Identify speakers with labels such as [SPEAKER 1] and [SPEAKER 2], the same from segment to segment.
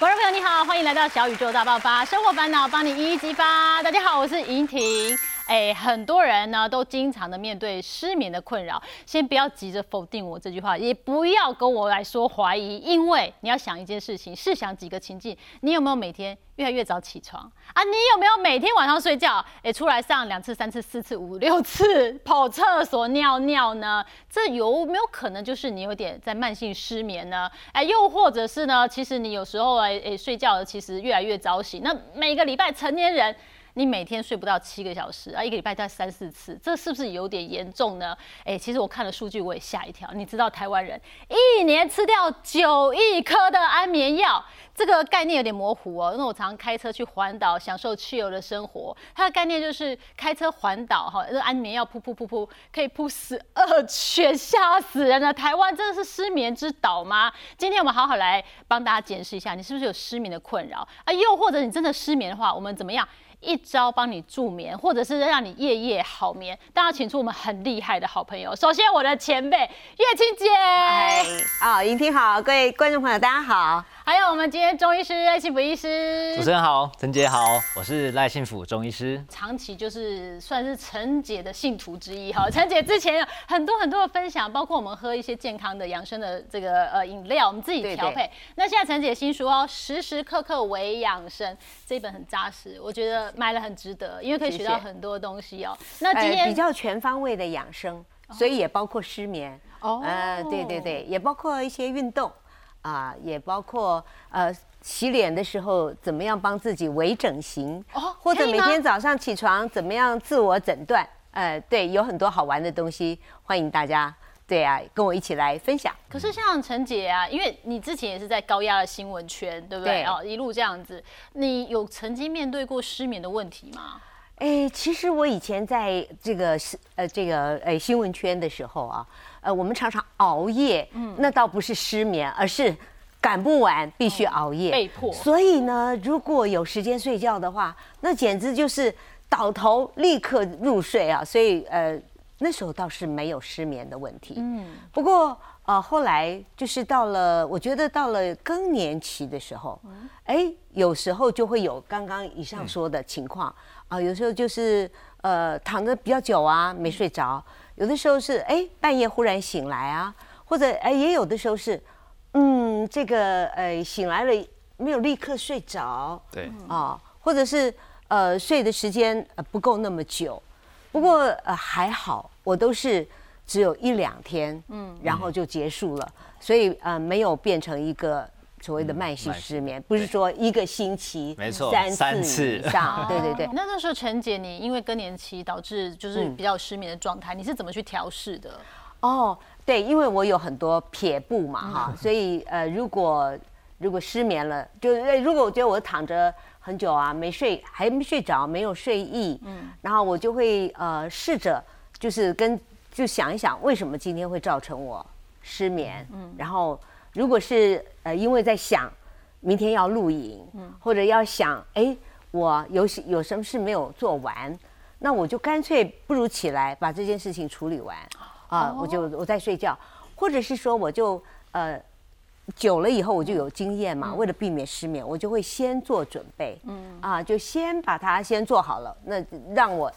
[SPEAKER 1] 观众朋友你好，欢迎来到小宇宙大爆发，生活烦恼帮你一一激发。大家好，我是莹婷。哎，很多人呢都经常的面对失眠的困扰，先不要急着否定我这句话，也不要跟我来说怀疑，因为你要想一件事情，试想几个情境，你有没有每天越来越早起床啊？你有没有每天晚上睡觉，哎，出来上两次、三次、四次、五六次跑厕所尿尿呢？这有没有可能就是你有点在慢性失眠呢？哎，又或者是呢，其实你有时候哎哎睡觉其实越来越早醒，那每个礼拜成年人。你每天睡不到七个小时啊，一个礼拜在三四次，这是不是有点严重呢？哎，其实我看了数据，我也吓一跳。你知道台湾人一年吃掉九亿颗的安眠药，这个概念有点模糊哦。因为我常常开车去环岛，享受自由的生活。它的概念就是开车环岛哈，那安眠药噗噗噗噗，可以噗十二圈，吓死人了。台湾真的是失眠之岛吗？今天我们好好来帮大家检视一下，你是不是有失眠的困扰啊？又或者你真的失眠的话，我们怎么样？一招帮你助眠，或者是让你夜夜好眠，当然请出我们很厉害的好朋友。首先，我的前辈月清姐，
[SPEAKER 2] 啊，莹婷好，各位观众朋友大家好。
[SPEAKER 1] 还有我们今天中医师赖幸福医师，
[SPEAKER 3] 主持人好，陈姐好，我是赖幸福中医师，
[SPEAKER 1] 长期就是算是陈姐的信徒之一哈。陈姐之前有很多很多的分享，包括我们喝一些健康的养生的这个呃饮料，我们自己调配。那现在陈姐新书哦，时时刻刻为养生，这一本很扎实，我觉得买了很值得，因为可以学到很多东西哦。
[SPEAKER 2] 那今天比较全方位的养生，所以也包括失眠哦，呃，对对对，也包括一些运动。啊，也包括呃洗脸的时候怎么样帮自己微整形，哦，或者每天早上起床怎么样自我诊断，呃，对，有很多好玩的东西，欢迎大家，对啊，跟我一起来分享。
[SPEAKER 1] 可是像陈姐啊，因为你之前也是在高压的新闻圈，对不对？哦，一路这样子，你有曾经面对过失眠的问题吗？
[SPEAKER 2] 哎，其实我以前在这个是呃这个呃新闻圈的时候啊。呃，我们常常熬夜，嗯，那倒不是失眠，而是赶不完，必须熬夜，
[SPEAKER 1] 被迫。
[SPEAKER 2] 所以呢，如果有时间睡觉的话，那简直就是倒头立刻入睡啊。所以呃，那时候倒是没有失眠的问题。嗯，不过呃，后来就是到了，我觉得到了更年期的时候，哎，有时候就会有刚刚以上说的情况啊，有时候就是呃躺着比较久啊，没睡着。有的时候是哎半夜忽然醒来啊，或者哎也有的时候是，嗯这个呃醒来了没有立刻睡着，
[SPEAKER 3] 对
[SPEAKER 2] 啊，或者是呃睡的时间呃不够那么久，不过呃还好我都是只有一两天，嗯，然后就结束了，所以呃没有变成一个。所谓的慢性失眠，不是说一个星期
[SPEAKER 3] 没错
[SPEAKER 2] 三次以上，对 对对。
[SPEAKER 1] 那那时候陈姐，你因为更年期导致就是比较失眠的状态，你是怎么去调试的？哦，
[SPEAKER 2] 对，因为我有很多撇步嘛哈，所以呃，如果如果失眠了，就是如果我觉得我躺着很久啊，没睡，还没睡着，没有睡意，嗯，然后我就会呃试着就是跟就想一想，为什么今天会造成我失眠？嗯，然后。如果是呃，因为在想明天要录影，或者要想哎，我有有什么事没有做完，那我就干脆不如起来把这件事情处理完。啊，我就我在睡觉，或者是说我就呃久了以后我就有经验嘛，为了避免失眠，我就会先做准备，嗯。啊，就先把它先做好了，那让我。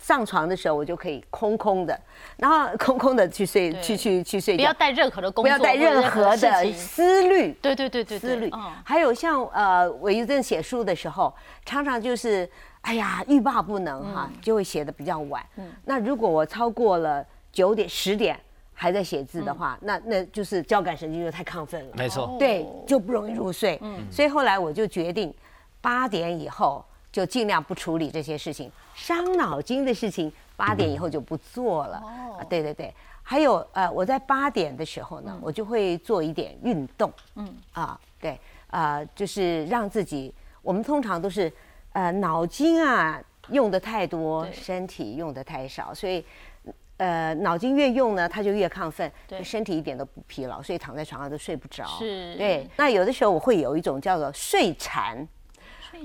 [SPEAKER 2] 上床的时候，我就可以空空的，然后空空的去睡，去去去睡觉，
[SPEAKER 1] 不要带任何的工作，
[SPEAKER 2] 不要带任何的思虑，
[SPEAKER 1] 对对对对，
[SPEAKER 2] 思虑。还有像呃，我一阵写书的时候，常常就是哎呀欲罢不能哈，就会写的比较晚。那如果我超过了九点十点还在写字的话，那那就是交感神经就太亢奋了，
[SPEAKER 3] 没错，
[SPEAKER 2] 对，就不容易入睡。嗯，所以后来我就决定八点以后。就尽量不处理这些事情，伤脑筋的事情，八点以后就不做了。哦，对对对，还有呃，我在八点的时候呢，我就会做一点运动。嗯，啊，对，啊，就是让自己，我们通常都是呃脑筋啊用的太多，身体用的太少，所以呃脑筋越用呢，它就越亢奋，对，身体一点都不疲劳，所以躺在床上都睡不着。
[SPEAKER 1] 是，
[SPEAKER 2] 对。那有的时候我会有一种叫做睡禅。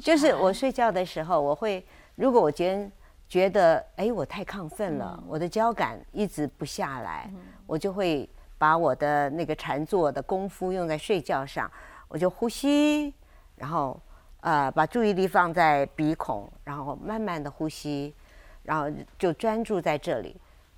[SPEAKER 2] 就是我睡觉的时候，我会如果我觉得觉得哎我太亢奋了，我的交感一直不下来，我就会把我的那个禅坐的功夫用在睡觉上，我就呼吸然后呃把注意力放在鼻孔，然后慢慢的呼吸，然后就专注在这里。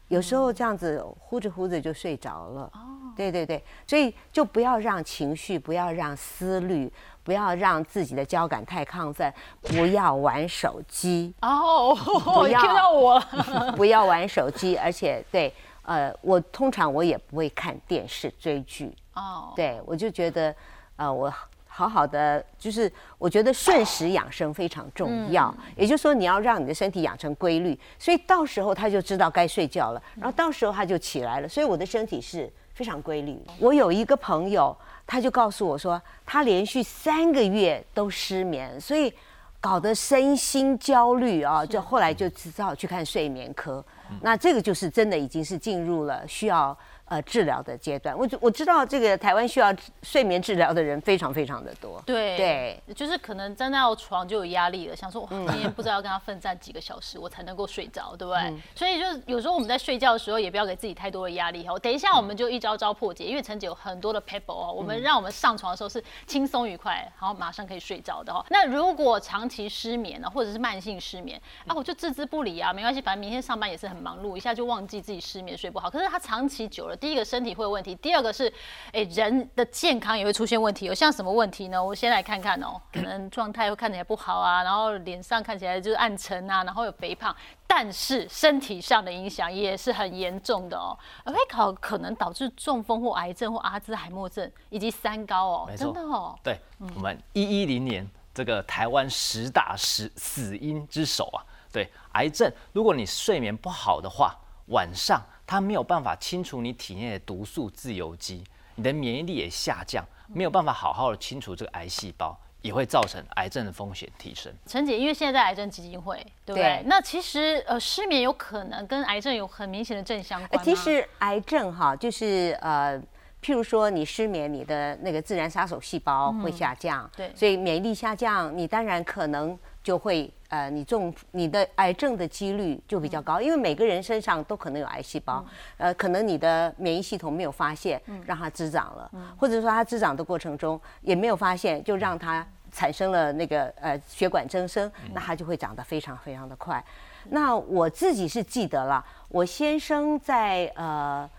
[SPEAKER 2] 有时候这样子呼着呼着就睡着了。哦，对对对，所以就不要让情绪，不要让思虑，不要让自己的交感太亢奋，不要玩手机。
[SPEAKER 1] 哦，
[SPEAKER 2] 不要
[SPEAKER 1] 听到我了。
[SPEAKER 2] 不要玩手机，而且对，呃，我通常我也不会看电视追剧。
[SPEAKER 1] 哦，
[SPEAKER 2] 对，我就觉得，呃，我好好的，就是我觉得顺时养生非常重要。也就是说，你要让你的身体养成规律，所以到时候他就知道该睡觉了，然后到时候他就起来了。所以我的身体是非常规律。我有一个朋友，他就告诉我说，他连续三个月都失眠，所以搞得身心焦虑啊，就后来就只好去看睡眠科。那这个就是真的已经是进入了需要。呃，治疗的阶段，我我知道这个台湾需要睡眠治疗的人非常非常的多。
[SPEAKER 1] 对
[SPEAKER 2] 对，
[SPEAKER 1] 就是可能站到床就有压力了，想说哇，今天不知道要跟他奋战几个小时，我才能够睡着，对不对？所以就是有时候我们在睡觉的时候，也不要给自己太多的压力哦。等一下我们就一招招破解，因为陈姐有很多的 paper 哦，我们让我们上床的时候是轻松愉快，然后马上可以睡着的哦。那如果长期失眠呢，或者是慢性失眠啊，我就置之不理啊，没关系，反正明天上班也是很忙碌，一下就忘记自己失眠睡不好。可是他长期久了。第一个身体会有问题，第二个是，哎，人的健康也会出现问题。有像什么问题呢？我先来看看哦，可能状态会看起来不好啊，然后脸上看起来就是暗沉啊，然后有肥胖，但是身体上的影响也是很严重的哦，会考可能导致中风或癌症或阿兹海默症以及三高哦，真的哦。
[SPEAKER 3] 对，我们一一零年这个台湾十大死死因之首啊，对，癌症，如果你睡眠不好的话，晚上。它没有办法清除你体内的毒素自由基，你的免疫力也下降，没有办法好好的清除这个癌细胞，也会造成癌症的风险提升。
[SPEAKER 1] 陈姐，因为现在在癌症基金会，对不对？那其实呃，失眠有可能跟癌症有很明显的正相关。
[SPEAKER 2] 其实癌症哈，就是呃，譬如说你失眠，你的那个自然杀手细胞会下降，
[SPEAKER 1] 对，
[SPEAKER 2] 所以免疫力下降，你当然可能就会。呃，你中你的癌症的几率就比较高，因为每个人身上都可能有癌细胞，呃，可能你的免疫系统没有发现，让它滋长了，或者说它滋长的过程中也没有发现，就让它产生了那个呃血管增生，那它就会长得非常非常的快。那我自己是记得了，我先生在呃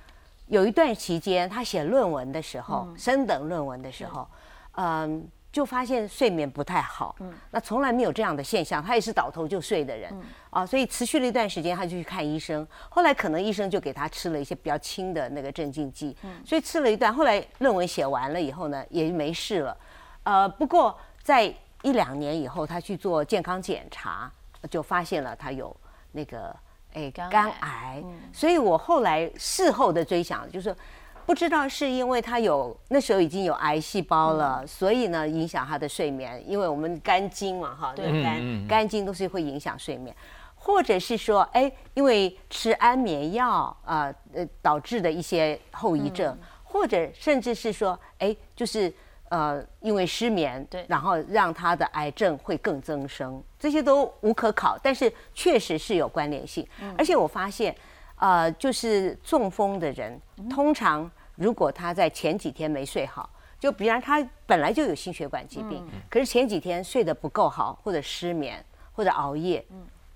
[SPEAKER 2] 有一段期间他写论文的时候，升等论文的时候，嗯。就发现睡眠不太好，嗯，那从来没有这样的现象，他也是倒头就睡的人，啊，所以持续了一段时间，他就去看医生，后来可能医生就给他吃了一些比较轻的那个镇静剂，嗯，所以吃了一段，后来论文写完了以后呢，也没事了，呃，不过在一两年以后，他去做健康检查，就发现了他有那个哎肝癌，所以我后来事后的追想就是。不知道是因为他有那时候已经有癌细胞了，所以呢影响他的睡眠。因为我们肝经嘛，哈，肝肝经都是会影响睡眠，或者是说，哎，因为吃安眠药啊，呃，导致的一些后遗症，或者甚至是说，哎，就是呃，因为失眠，
[SPEAKER 1] 对，
[SPEAKER 2] 然后让他的癌症会更增生，这些都无可考，但是确实是有关联性。而且我发现，呃，就是中风的人通常。如果他在前几天没睡好，就比方他本来就有心血管疾病，可是前几天睡得不够好，或者失眠，或者熬夜。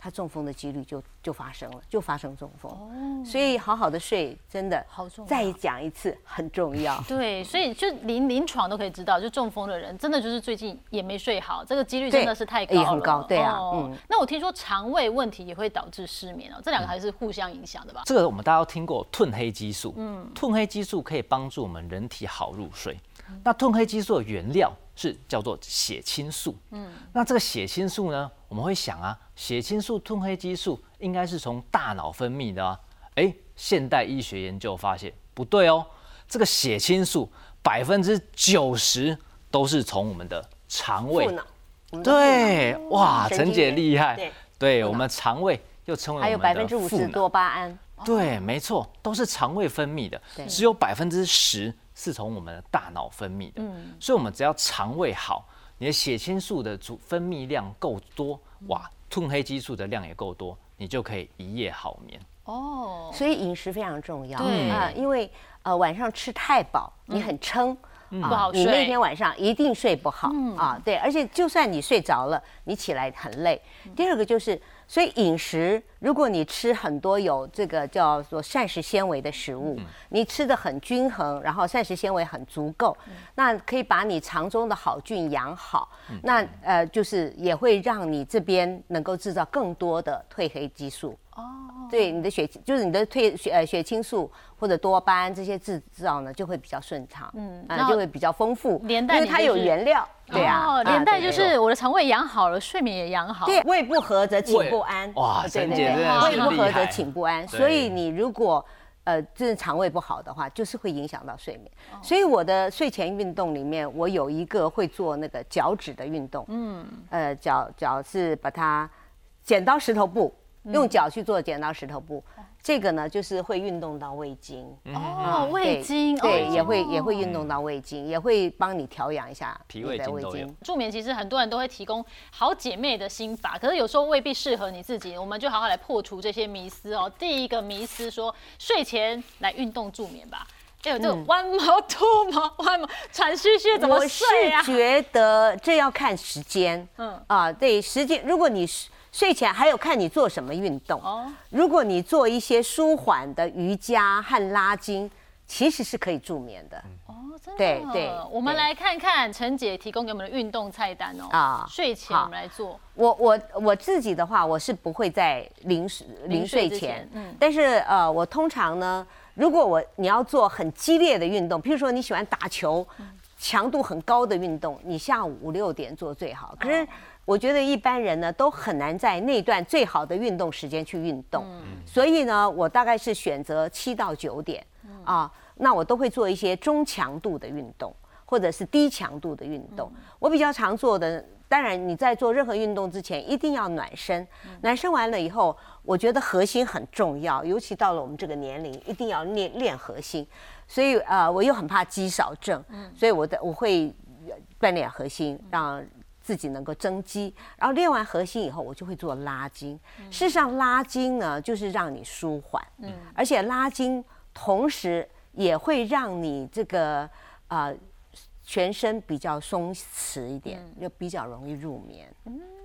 [SPEAKER 2] 他中风的几率就就发生了，就发生中风。哦，所以好好的睡真的
[SPEAKER 1] 好重要。
[SPEAKER 2] 再讲一次，很重要。
[SPEAKER 1] 对，所以就临临床都可以知道，就中风的人真的就是最近也没睡好，这个几率真的是太高了。
[SPEAKER 2] 也很高，对啊。
[SPEAKER 1] 嗯。那我听说肠胃问题也会导致失眠哦，这两个还是互相影响的吧？
[SPEAKER 3] 这个我们大家都听过褪黑激素。嗯。褪黑激素可以帮助我们人体好入睡。那褪黑激素的原料是叫做血清素。嗯。那这个血清素呢，我们会想啊。血清素、褪黑激素应该是从大脑分泌的啊，哎，现代医学研究发现不对哦，这个血清素百分之九十都是从我们的肠胃。对，哇，陈姐厉害。对，我们肠胃又称为
[SPEAKER 2] 还有百分之五十多巴胺。
[SPEAKER 3] 对，没错，都是肠胃分泌的，只有百分之十是从我们的大脑分泌的。嗯，所以我们只要肠胃好，你的血清素的主分泌量够多，哇。褪黑激素的量也够多，你就可以一夜好眠哦。
[SPEAKER 2] 所以饮食非常重要，
[SPEAKER 1] 对啊，
[SPEAKER 2] 因为呃晚上吃太饱，你很撑
[SPEAKER 1] 不好
[SPEAKER 2] 你那天晚上一定睡不好、啊。对，而且就算你睡着了，你起来很累。第二个就是，所以饮食，如果你吃很多有这个叫做膳食纤维的食物，你吃的很均衡，然后膳食纤维很足够，那可以把你肠中的好菌养好。那呃，就是也会让你这边能够制造更多的褪黑激素。
[SPEAKER 1] 哦，
[SPEAKER 2] 对你的血就是你的褪血呃血清素或者多巴胺这些制造呢就会比较顺畅，嗯，啊
[SPEAKER 1] 然后
[SPEAKER 2] 就会比较丰富，
[SPEAKER 1] 连带
[SPEAKER 2] 因为它有原料，对啊，
[SPEAKER 1] 哦，
[SPEAKER 2] 啊
[SPEAKER 1] 连带就是我的肠胃养好了，睡眠也养好。
[SPEAKER 2] 对胃不和则寝不安，
[SPEAKER 3] 哇
[SPEAKER 2] 对对对胃不和则寝不安，所以你如果呃，就是肠胃不好的话，就是会影响到睡眠。
[SPEAKER 1] 哦
[SPEAKER 2] 所以我的睡前运动里面，我有一个会做那个脚趾的运动，嗯，呃，脚脚是把它剪刀石头布，
[SPEAKER 1] 嗯
[SPEAKER 2] 用脚去做剪刀石头布，这个呢就是会运动到胃经。
[SPEAKER 1] 哦，胃
[SPEAKER 2] 对
[SPEAKER 1] 经
[SPEAKER 2] 对，
[SPEAKER 1] 哦
[SPEAKER 2] 也会也会运动到胃经，也会帮你调养一下
[SPEAKER 3] 脾胃经都有
[SPEAKER 2] 胃经。
[SPEAKER 1] 助眠其实很多人都会提供好姐妹的心法，可是有时候未必适合你自己。我们就好好来破除这些迷思哦。第一个迷思说睡前来运动助眠吧。哎呦，这个 one more two more one more 喘吁吁怎么
[SPEAKER 2] 我是
[SPEAKER 1] 睡啊？
[SPEAKER 2] 觉得这要看时间，
[SPEAKER 1] 嗯
[SPEAKER 2] 嗯啊，对时间，如果你睡睡前还有看你做什么运动，
[SPEAKER 1] 哦
[SPEAKER 2] 如果你做一些舒缓的瑜伽和拉筋，其实是可以助眠的。
[SPEAKER 1] 哦，真的。
[SPEAKER 2] 对对
[SPEAKER 1] 我们来看看陈姐提供给我们的运动菜单哦。
[SPEAKER 2] 啊
[SPEAKER 1] 睡前我们来做。
[SPEAKER 2] 我我我自己的话，我是不会在临睡临
[SPEAKER 1] 睡
[SPEAKER 2] 前，
[SPEAKER 1] 前嗯
[SPEAKER 2] 但是呃，我通常呢，如果我你要做很激烈的运动，譬如说你喜欢打球，强度很高的运动，你下午五六点做最好。可是我觉得一般人呢都很难在那段最好的运动时间去运动，所以呢，我大概是选择七到九点。啊，那我都会做一些中强度的运动。或者是低强度的运动，我比较常做的，当然你在做任何运动之前一定要暖身，暖身完了以后，我觉得核心很重要，尤其到了我们这个年龄，一定要练练核心。所以呃，我又很怕肌少症，所以我的我会锻炼核心，让自己能够增肌。然后练完核心以后，我就会做拉筋。事实上，拉筋呢就是让你舒缓，嗯而且拉筋同时也会让你这个呃全身比较松弛一点，就比较容易入眠。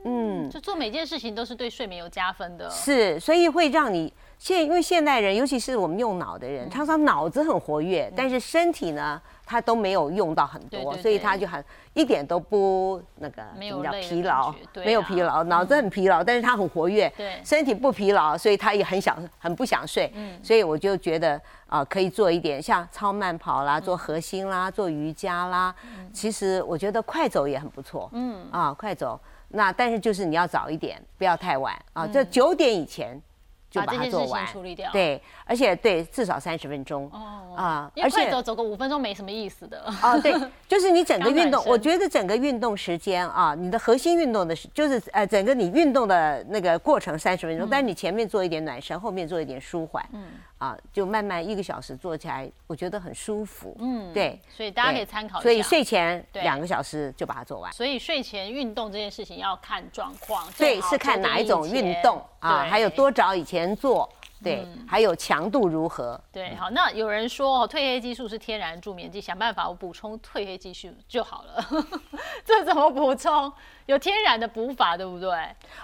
[SPEAKER 2] 嗯，
[SPEAKER 1] 就做每件事情都是对睡眠有加分的。
[SPEAKER 2] 是，所以会让你现因为现代人，尤其是我们用脑的
[SPEAKER 1] 嗯。
[SPEAKER 2] 人，常常脑子很活跃，但是身体呢，他都没有用到很多，所以他就很一点都不那个
[SPEAKER 1] 没有
[SPEAKER 2] 怎么
[SPEAKER 1] 叫
[SPEAKER 2] 疲劳没有
[SPEAKER 1] 啊
[SPEAKER 2] 疲劳，脑子很疲劳，但是他很活跃，身体不疲劳，所以他也很想很不想睡，
[SPEAKER 1] 嗯。
[SPEAKER 2] 所以我就觉得啊、可以做一点像超慢跑
[SPEAKER 1] 嗯。
[SPEAKER 2] 啦，做核心啦，做瑜伽啦，其实我觉得快走也很不错，嗯。啊，快走。那但是就是你要早一点，不要太晚啊，这九点以前就把
[SPEAKER 1] 嗯把这件事情
[SPEAKER 2] 它做完
[SPEAKER 1] 处理掉。。
[SPEAKER 2] 对，而且对至少三十分钟
[SPEAKER 1] 哦
[SPEAKER 2] 啊，
[SPEAKER 1] 而且走走个五分钟没什么意思的。
[SPEAKER 2] 哦，对，就是你整个运动，我觉得整个运动时间啊，你的核心运动的是，就是呃，整个你运动的那个过程三十分钟，但你前面做一点暖身，后面做一点舒缓，嗯，啊，就慢慢一个小时做起来，我觉得很舒服，嗯，对，
[SPEAKER 1] 所以大家可以参考一下。
[SPEAKER 2] 所以睡前两个小时就把它做完。
[SPEAKER 1] 所以睡前运动这件事情要看状况，
[SPEAKER 2] 对，是看哪一种运动啊，还有。多早以前做，对，还有强度如何，
[SPEAKER 1] 对，好，那有人说哦，褪黑激素是天然助眠剂，想办法我补充褪黑激素就好了。这怎么补充？有天然的补法，对不对？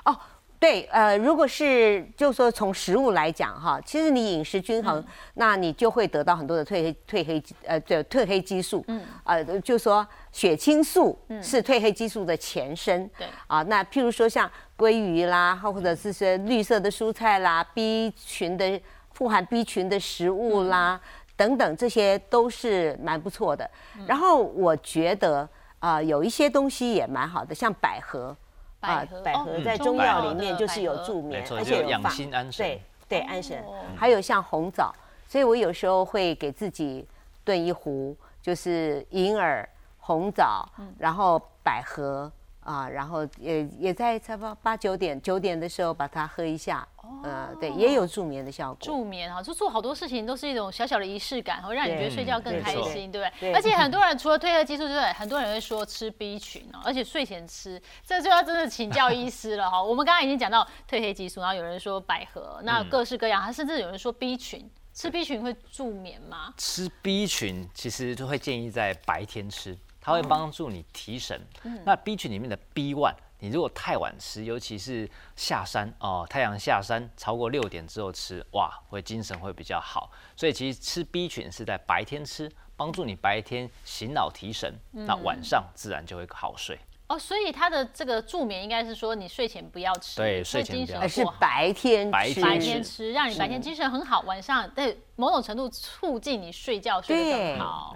[SPEAKER 2] 哦，对，呃，如果是就说从食物来讲哈，其实你饮食均衡，那你就会得到很多的褪黑褪黑呃对褪黑激素，嗯，呃，就说血清素是褪黑激素的前身，
[SPEAKER 1] 对
[SPEAKER 2] 啊，那譬如说像鲑鱼啦，或者是些绿色的蔬菜啦，B 群的富含 B 群的食物啦。等等，这些都是蛮不错的。然后我觉得啊、有一些东西也蛮好的，像百合，
[SPEAKER 1] 百合
[SPEAKER 2] 百
[SPEAKER 1] 哦
[SPEAKER 2] 合在中
[SPEAKER 1] 中药
[SPEAKER 2] 药里面就是有助眠而且有养
[SPEAKER 3] 心安神。
[SPEAKER 2] 对对，安神
[SPEAKER 1] 哦。
[SPEAKER 2] 还有像红枣，所以我有时候会给自己炖一壶，就是银耳、红枣，
[SPEAKER 1] 嗯。
[SPEAKER 2] 然后百合啊，然后也也在差不多八九点九点的时候把它喝一下，呃，对，也有助眠的效果。
[SPEAKER 1] 助眠哈，就做好多事情都是一种小小的仪式感，会让你觉得睡觉更开心，对不对？
[SPEAKER 2] 对
[SPEAKER 1] 而且 很多人除了褪黑激素之外，很多人会说吃 B 群哦，而且睡前吃，这就要真的请教医师了哈。我们刚刚已经讲到褪黑激素，然后有人说百合，那各式各样，还甚至有人说 B 群。吃 B 群会助眠吗？
[SPEAKER 3] 吃 B 群其实就会建议在白天吃，它会帮助你提神。那 B 群里面的 B one，你如果太晚吃，尤其是下山哦，太阳下山超过六点之后吃，哇，会精神会比较好。所以其实吃 B 群是在白天吃，帮助你白天醒脑提神，那晚上自然就会好睡。
[SPEAKER 1] 哦，所以它的这个助眠应该是说你睡前不要吃，
[SPEAKER 3] 对睡前不要
[SPEAKER 1] 精神
[SPEAKER 2] 而是白天吃，
[SPEAKER 3] 白天
[SPEAKER 1] 吃，让你白天精神很好，晚上对某种程度促进你睡觉睡得更好。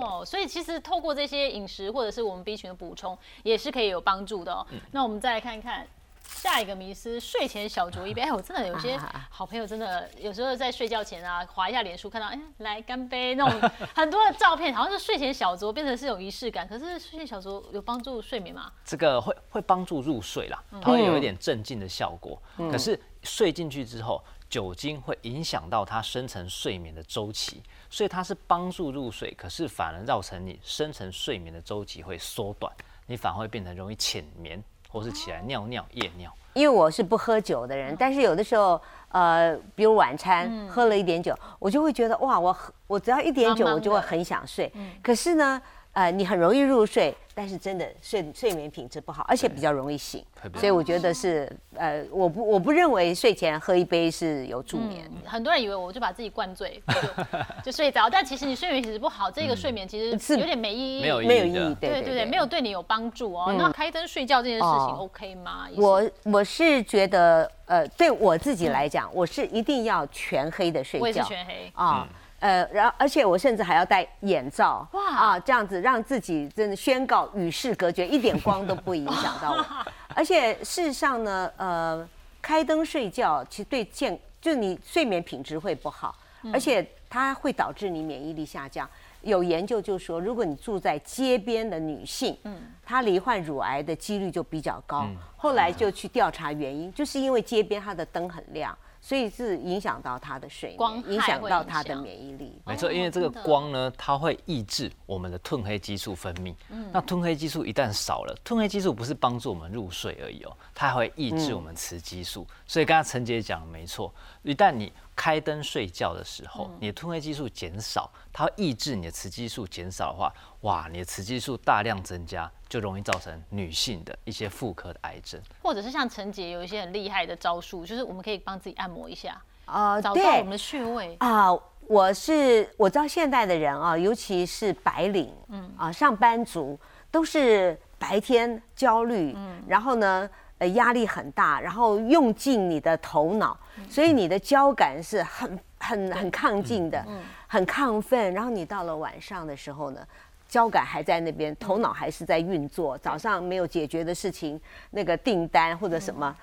[SPEAKER 1] 哦，所以其实透过这些饮食或者是我们 B 群的补充，也是可以有帮助的哦。
[SPEAKER 3] 嗯
[SPEAKER 1] 那我们再来看看。下一个迷思，睡前小酌一杯。哎，我真的有些
[SPEAKER 2] 啊
[SPEAKER 1] 好朋友，真的有时候在睡觉前啊，划一下脸书，看到哎，来干杯那种 很多的照片，好像是睡前小酌，变成是有仪式感。可是睡前小酌有帮助睡眠吗？
[SPEAKER 3] 这个会会帮助入睡啦，它会有一点镇静的效果。可是睡进去之后，酒精会影响到它深层睡眠的周期，所以它是帮助入睡，可是反而造成你深层睡眠的周期会缩短，你反而会变成容易浅眠，或是起来尿尿、夜尿。
[SPEAKER 2] 因为我是不喝酒的人，但是有的时候，呃，比如晚餐、喝了一点酒，我就会觉得哇，我喝我只要一点酒，我就会很想睡。可是呢，呃，你很容易入睡，但是真的睡睡眠品质不好，而且比较容易醒所以我觉得是呃，我不我不认为睡前喝一杯是有助眠。
[SPEAKER 1] 很多人以为我就把自己灌醉就 就睡着，但其实你睡眠品质不好，这个睡眠其实
[SPEAKER 2] 是
[SPEAKER 1] 有点没意义。
[SPEAKER 3] 没有意义
[SPEAKER 2] 没有意义，对
[SPEAKER 1] 对对对，没有对你有帮助哦。那开灯睡觉这件事情
[SPEAKER 2] 哦
[SPEAKER 1] OK 吗？
[SPEAKER 2] 我我是觉得，呃，对我自己来讲，我是一定要全黑的睡
[SPEAKER 1] 我也是
[SPEAKER 2] 觉。
[SPEAKER 1] 全黑。
[SPEAKER 2] 啊。呃，然后而且我甚至还要戴眼罩，
[SPEAKER 1] 哇
[SPEAKER 2] 啊，这样子让自己真的宣告与世隔绝，一点光都不影响到我。而且事实上呢，呃，开灯睡觉其实对健，就你睡眠品质会不好，而且它会导致你免疫力下降。有研究就说，如果你住在街边的女性，嗯，她罹患乳癌的几率就比较高。后来就去调查原因，就是因为街边它的灯很亮。所以是影响到他的睡
[SPEAKER 1] 光
[SPEAKER 2] 眠，影响到他的免疫力。
[SPEAKER 3] 没错，
[SPEAKER 1] 哦
[SPEAKER 3] 因为这个光呢，它会抑制我们的褪黑激素分泌。那褪黑激素一旦少了，褪黑激素不是帮助我们入睡而已哦，它还会抑制我们雌激素。所以刚刚陈姐讲的没错，一旦你开灯睡觉的时候，你的褪黑激素减少，它会抑制你的雌激素减少的话，哇，你的雌激素大量增加，就容易造成女性的一些妇科的癌症。
[SPEAKER 1] 或者是像陈杰有一些很厉害的招数，就是我们可以帮自己按摩一下，
[SPEAKER 2] 啊
[SPEAKER 1] 找到我们的穴位。
[SPEAKER 2] 啊，我是我知道现代的人啊，尤其是白领，嗯啊，上班族都是白天焦虑，嗯，然后呢，呃，压力很大，然后用尽你的头脑，所以你的交感是很很很亢进的，很亢奋，然后你到了晚上的时候呢。交感还在那边，头脑还是在运作。早上没有解决的事情，那个订单或者什么，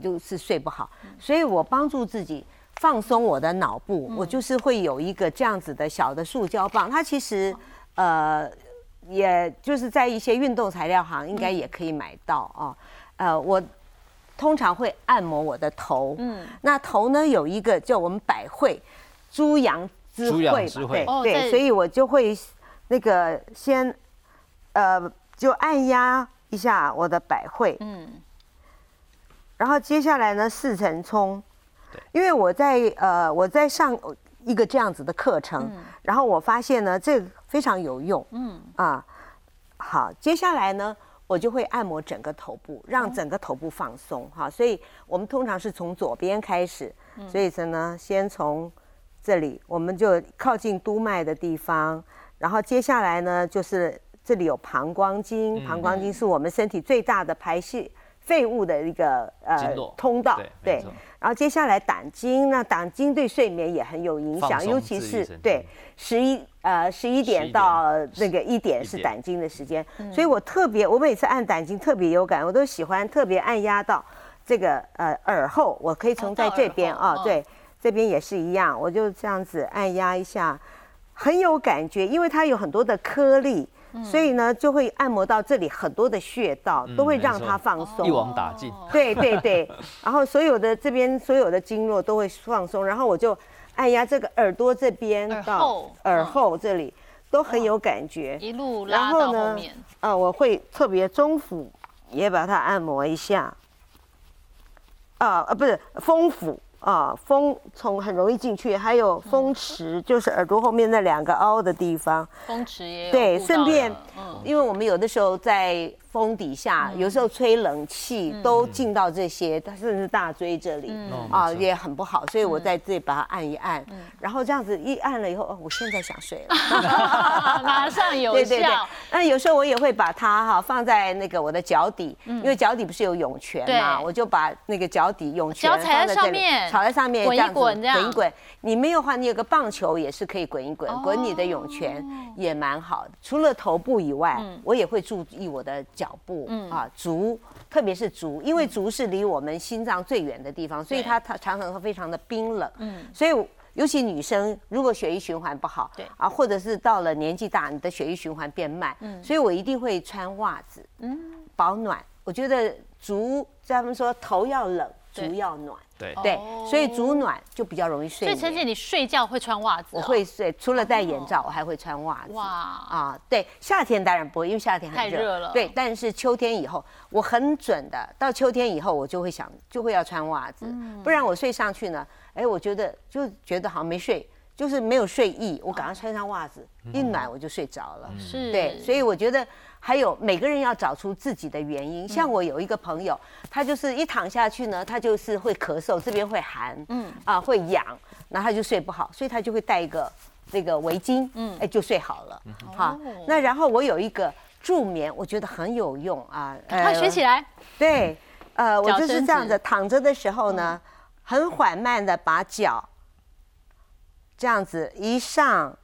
[SPEAKER 2] 就是睡不好。所以我帮助自己放松我的脑部，我就是会有一个这样子的小的塑胶棒，它其实呃，也就是在一些运动材料行应该也可以买到哦。呃，我通常会按摩我的头，嗯，那头呢有一个叫我们百会猪羊之会吧，
[SPEAKER 3] 之会。
[SPEAKER 2] 对所以我就会那个先呃就按压一下我的百会，
[SPEAKER 1] 嗯，
[SPEAKER 2] 然后接下来呢，四层冲
[SPEAKER 3] 对，
[SPEAKER 2] 因为我在呃我在上一个这样子的课程，然后我发现呢这个非常有用，嗯。啊，好，接下来呢我就会按摩整个头部，让整个头部放松哈，所以我们通常是从左边开始，所以说呢先从这里，我们就靠近督脉的地方，然后接下来呢就是这里有膀胱经，膀胱经是我们身体最大的排泄废物的一个呃通道
[SPEAKER 3] 对，
[SPEAKER 2] 然后接下来胆经，那胆经对睡眠也很有影响，尤其是对十一呃十一点到
[SPEAKER 3] 点
[SPEAKER 2] 那个一点是胆经的时间，所以我特别我每次按胆经特别有感，我都喜欢特别按压到这个呃耳后，我可以从在这边啊，对，这边也是一样，我就这样子按压一下，很有感觉，因为它有很多的颗粒。
[SPEAKER 1] 嗯
[SPEAKER 2] 所以呢，就会按摩到这里很多的穴道，都会让它放松。
[SPEAKER 3] 一网打尽。
[SPEAKER 2] 对对对，然后所有的这边所有的经络都会放松，然后我就按压这个耳朵这边到耳
[SPEAKER 1] 嗯
[SPEAKER 2] 后这里都很有感觉。
[SPEAKER 1] 一路
[SPEAKER 2] 然
[SPEAKER 1] 拉到后面。，
[SPEAKER 2] 呃，我会特别中府也把它按摩一下。啊呃，不是风府，啊，风从很容易进去，还有风池，就是耳朵后面那两个凹的地方。
[SPEAKER 1] 风池也有
[SPEAKER 2] 对，顺便
[SPEAKER 1] 嗯，
[SPEAKER 2] 因为我们有的时候在风底下，有时候吹冷气都进到这些，它甚至大椎这里
[SPEAKER 3] 嗯。
[SPEAKER 2] 啊，也很不好，所以我在这里把它按一按，然后这样子一按了以后，哦，我现在想睡了。
[SPEAKER 1] 马上有
[SPEAKER 2] 对对对。，那有时候我也会把它哈放在那个我的脚底，因为脚底不是有涌泉嘛，我就把那个脚底涌泉
[SPEAKER 1] 脚踩在上面。
[SPEAKER 2] 踩在上面
[SPEAKER 1] 滚一
[SPEAKER 2] 这样子
[SPEAKER 1] 滚这样。
[SPEAKER 2] 滚一滚。你没有的话，你有个棒球也是可以滚一滚，
[SPEAKER 1] 哦。
[SPEAKER 2] 滚你的涌泉也蛮好的。除了头部以外，
[SPEAKER 1] 嗯。
[SPEAKER 2] 我也会注意我的脚部啊足。特别是足，因为足是离我们心脏最远的地方，所以它它常常会非常的冰冷。嗯，所以尤其女生如果血液循环不好，
[SPEAKER 1] 对
[SPEAKER 2] 啊，或者是到了年纪大，你的血液循环变慢，所以我一定会穿袜子，嗯，保暖。我觉得足，他们说头要冷，
[SPEAKER 1] 对
[SPEAKER 2] 足要暖，
[SPEAKER 3] 对，
[SPEAKER 2] 对
[SPEAKER 1] 哦，
[SPEAKER 2] 所以足暖就比较容易睡
[SPEAKER 1] 所以陈姐，你睡觉会穿袜子哦？
[SPEAKER 2] 我会睡，除了戴眼罩，我还会穿袜子。
[SPEAKER 1] 哇。
[SPEAKER 2] 啊，对，夏天当然不会，因为夏天很
[SPEAKER 1] 太热了。
[SPEAKER 2] 对，但是秋天以后，我很准的，到秋天以后我就会想，就会要穿袜子，
[SPEAKER 1] 嗯。
[SPEAKER 2] 不然我睡上去呢，哎，我觉得就觉得好像没睡，就是没有睡意，我赶快穿上袜子，一暖我就睡着了。
[SPEAKER 1] 是，
[SPEAKER 2] 对，所以我觉得还有每个人要找出自己的原因。
[SPEAKER 1] 嗯。
[SPEAKER 2] 像我有一个朋友，他就是一躺下去呢，他就是会咳嗽，这边会寒，嗯。啊会痒，然后他就睡不好，所以他就会带一个那个围巾，嗯，哎就睡好了。好
[SPEAKER 1] 哦，
[SPEAKER 2] 那然后我有一个助眠，我觉得很有用啊，
[SPEAKER 1] 快学起来。
[SPEAKER 2] 对，呃，我就是这样子躺着的时候呢，很缓慢的把脚这样子一上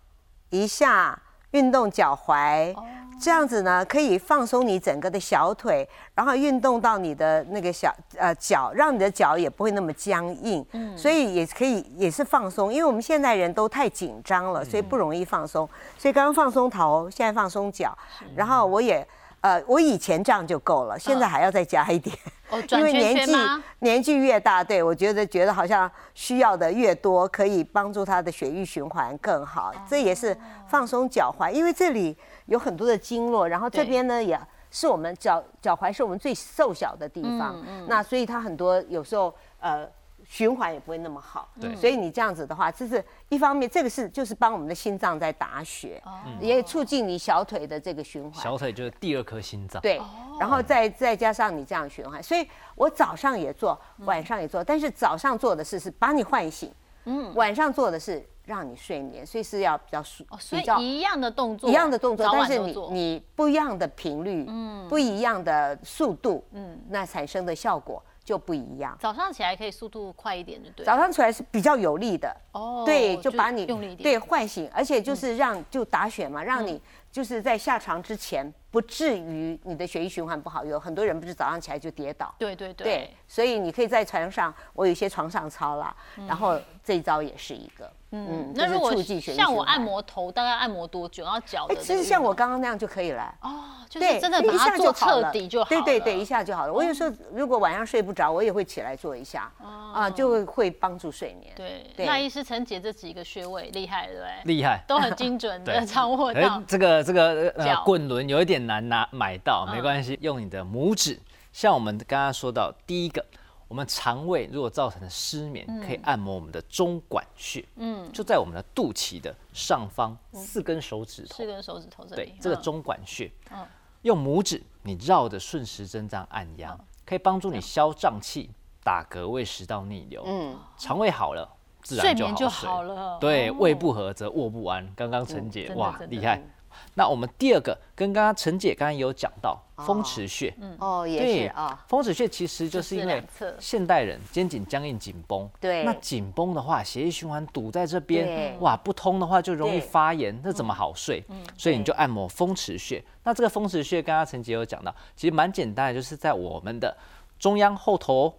[SPEAKER 2] 一下运动脚踝，这样子呢可以放松你整个的小腿，然后运动到你的那个小呃脚，让你的脚也不会那么僵硬，所以也可以也是放松，因为我们现代人都太紧张了，所以不容易放松，所以刚刚放松头，现在放松脚，然后我也。呃，我以前这样就够了，现在还要再加一点。
[SPEAKER 1] 哦，
[SPEAKER 2] 因为年纪？年纪越大，对我觉得觉得好像需要的越多，可以帮助他的血液循环更好。
[SPEAKER 1] 哦
[SPEAKER 2] 这也是放松脚踝，因为这里有很多的经络，然后这边呢也是我们脚脚踝是我们最瘦小的地方，
[SPEAKER 1] 嗯
[SPEAKER 2] 那所以它很多有时候呃。循环也不会那么好，
[SPEAKER 3] 对。
[SPEAKER 2] 所以你这样子的话，这是一方面，这个是就是帮我们的心脏在打血，
[SPEAKER 1] 哦。
[SPEAKER 2] 也促进你小腿的这个循环。
[SPEAKER 3] 小腿就是第二颗心脏。
[SPEAKER 2] 对，然后再再加上你这样循环，所以我早上也做，
[SPEAKER 1] 嗯
[SPEAKER 2] 晚上也做，但是早上做的事是把你唤醒，嗯，晚上做的是让你睡眠，所以是要比较舒
[SPEAKER 1] 哦，所
[SPEAKER 2] 比较
[SPEAKER 1] 以一样的动作，
[SPEAKER 2] 一样的动作，但是你你不一样的频率，嗯，不一样的速度，嗯，那产生的效果就不一样。
[SPEAKER 1] 早上起来可以速度快一点，就对。
[SPEAKER 2] 早上起来是比较有力的，
[SPEAKER 1] 哦
[SPEAKER 2] 对，就把你对唤醒，而且就是让就打血嘛，让你就是在下床之前不至于你的血液循环不好。有很多人不是早上起来就跌倒，
[SPEAKER 1] 对对对
[SPEAKER 2] 对，所以你可以在床上，我有一些床上操啦，然后这一招也是一个，嗯，
[SPEAKER 1] 那如果像我按，摩头，大概按摩多久？然后脚的
[SPEAKER 2] 哎？其实像我刚刚那样就可以了。
[SPEAKER 1] 哦，就是，真的把
[SPEAKER 2] 一下
[SPEAKER 1] 它做彻
[SPEAKER 2] 就好了
[SPEAKER 1] 底就好了。
[SPEAKER 2] 对对对，一下就好了。我有时候如果晚上睡不着，我也会起来做一下，啊，就会会帮助睡眠。
[SPEAKER 1] 对，
[SPEAKER 2] 对
[SPEAKER 1] 那医师陈姐这几个穴位厉害，对不对？
[SPEAKER 3] 厉害。
[SPEAKER 1] 都很精准的 掌握
[SPEAKER 3] 哎
[SPEAKER 1] 到，。
[SPEAKER 3] 这个这个滚轮有一点难拿买到，
[SPEAKER 1] 嗯
[SPEAKER 3] 没关系，用你的拇指。像我们刚刚说到，第一个，我们肠胃如果造成的失眠，可以按摩我们的中管穴，嗯，就在我们的肚脐的上方四根手指头。
[SPEAKER 1] 四，根手指头这里
[SPEAKER 3] 对，，这个
[SPEAKER 1] 嗯
[SPEAKER 3] 中管穴，
[SPEAKER 1] 嗯。
[SPEAKER 3] 用拇指你绕着顺时针这样按压，可以帮助你消胀气、打嗝、胃食道逆流。嗯，肠胃好了，自然就好
[SPEAKER 1] 了。
[SPEAKER 3] 对，
[SPEAKER 1] 哦。
[SPEAKER 3] 胃不和则卧不安。刚刚陈姐哇厉害。那我们第二个跟刚刚陈姐刚刚有讲到风池穴，
[SPEAKER 2] 哦，也是啊，
[SPEAKER 3] 风池穴其实就是因为现代人肩颈僵硬紧绷，
[SPEAKER 2] 对
[SPEAKER 3] 那紧绷的话，血液循环堵在这边，哇，不通的话就容易发炎，那怎么好睡？所以你就按摩风池穴。那这个风池穴，刚刚陈姐有讲到，其实蛮简单的，就是在我们的中央后头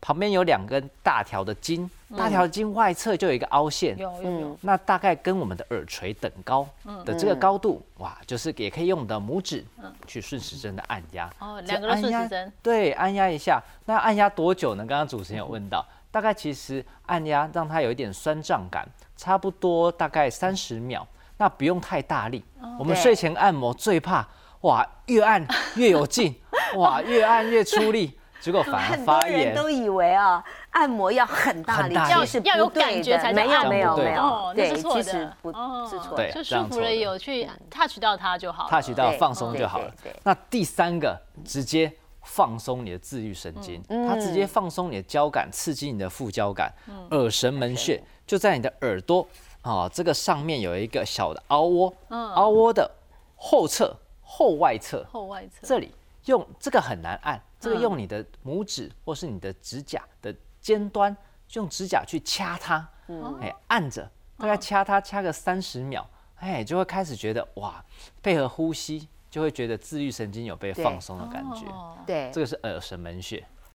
[SPEAKER 3] 旁边有两根大条的筋，大条筋外侧就有一个凹陷，
[SPEAKER 1] 有有有，
[SPEAKER 3] 那大概跟我们的耳垂等高的这个高度，哇，就是也可以用我们的拇指去顺时针的按压。
[SPEAKER 1] 哦，两个顺时针，
[SPEAKER 3] 对，按压一下。那按压多久呢？刚刚主持人有问到，大概其实按压让它有一点酸胀感，差不多大概三十秒。那不用太大力。我们睡前按摩最怕哇，越按越有劲，哇，越按越出力。结果反而
[SPEAKER 2] 很
[SPEAKER 3] 发炎。
[SPEAKER 2] 多人都以为啊，按摩要很大力，
[SPEAKER 3] 很大力
[SPEAKER 2] 其实
[SPEAKER 1] 要有感觉才叫
[SPEAKER 2] 没有
[SPEAKER 1] 按
[SPEAKER 3] 摩。
[SPEAKER 2] 没有没
[SPEAKER 1] 哦
[SPEAKER 2] 有，对，其实不
[SPEAKER 1] 哦
[SPEAKER 2] 是错的。
[SPEAKER 3] 对
[SPEAKER 1] 就舒服了，有去 touch 到它就好了。
[SPEAKER 3] touch 到放松就好了。那第三个，直接放松你的自律神经，
[SPEAKER 2] 嗯。
[SPEAKER 3] 它直接放松你的交感，刺激你的副交感，耳神门穴就在你的耳朵啊，这个上面有一个小的凹窝，凹窝的后侧后外侧。
[SPEAKER 1] 后外侧。
[SPEAKER 3] 这里用这个很难按，这个
[SPEAKER 1] 嗯
[SPEAKER 3] 用你的拇指或是你的指甲的尖端，用指甲去掐它，哎，按着，大概掐它掐个三十秒，哎，就会开始觉得哇，配合呼吸，就会觉得自律神经有被放松的感觉。
[SPEAKER 1] 哦
[SPEAKER 2] 对
[SPEAKER 3] 这，个是耳神门穴。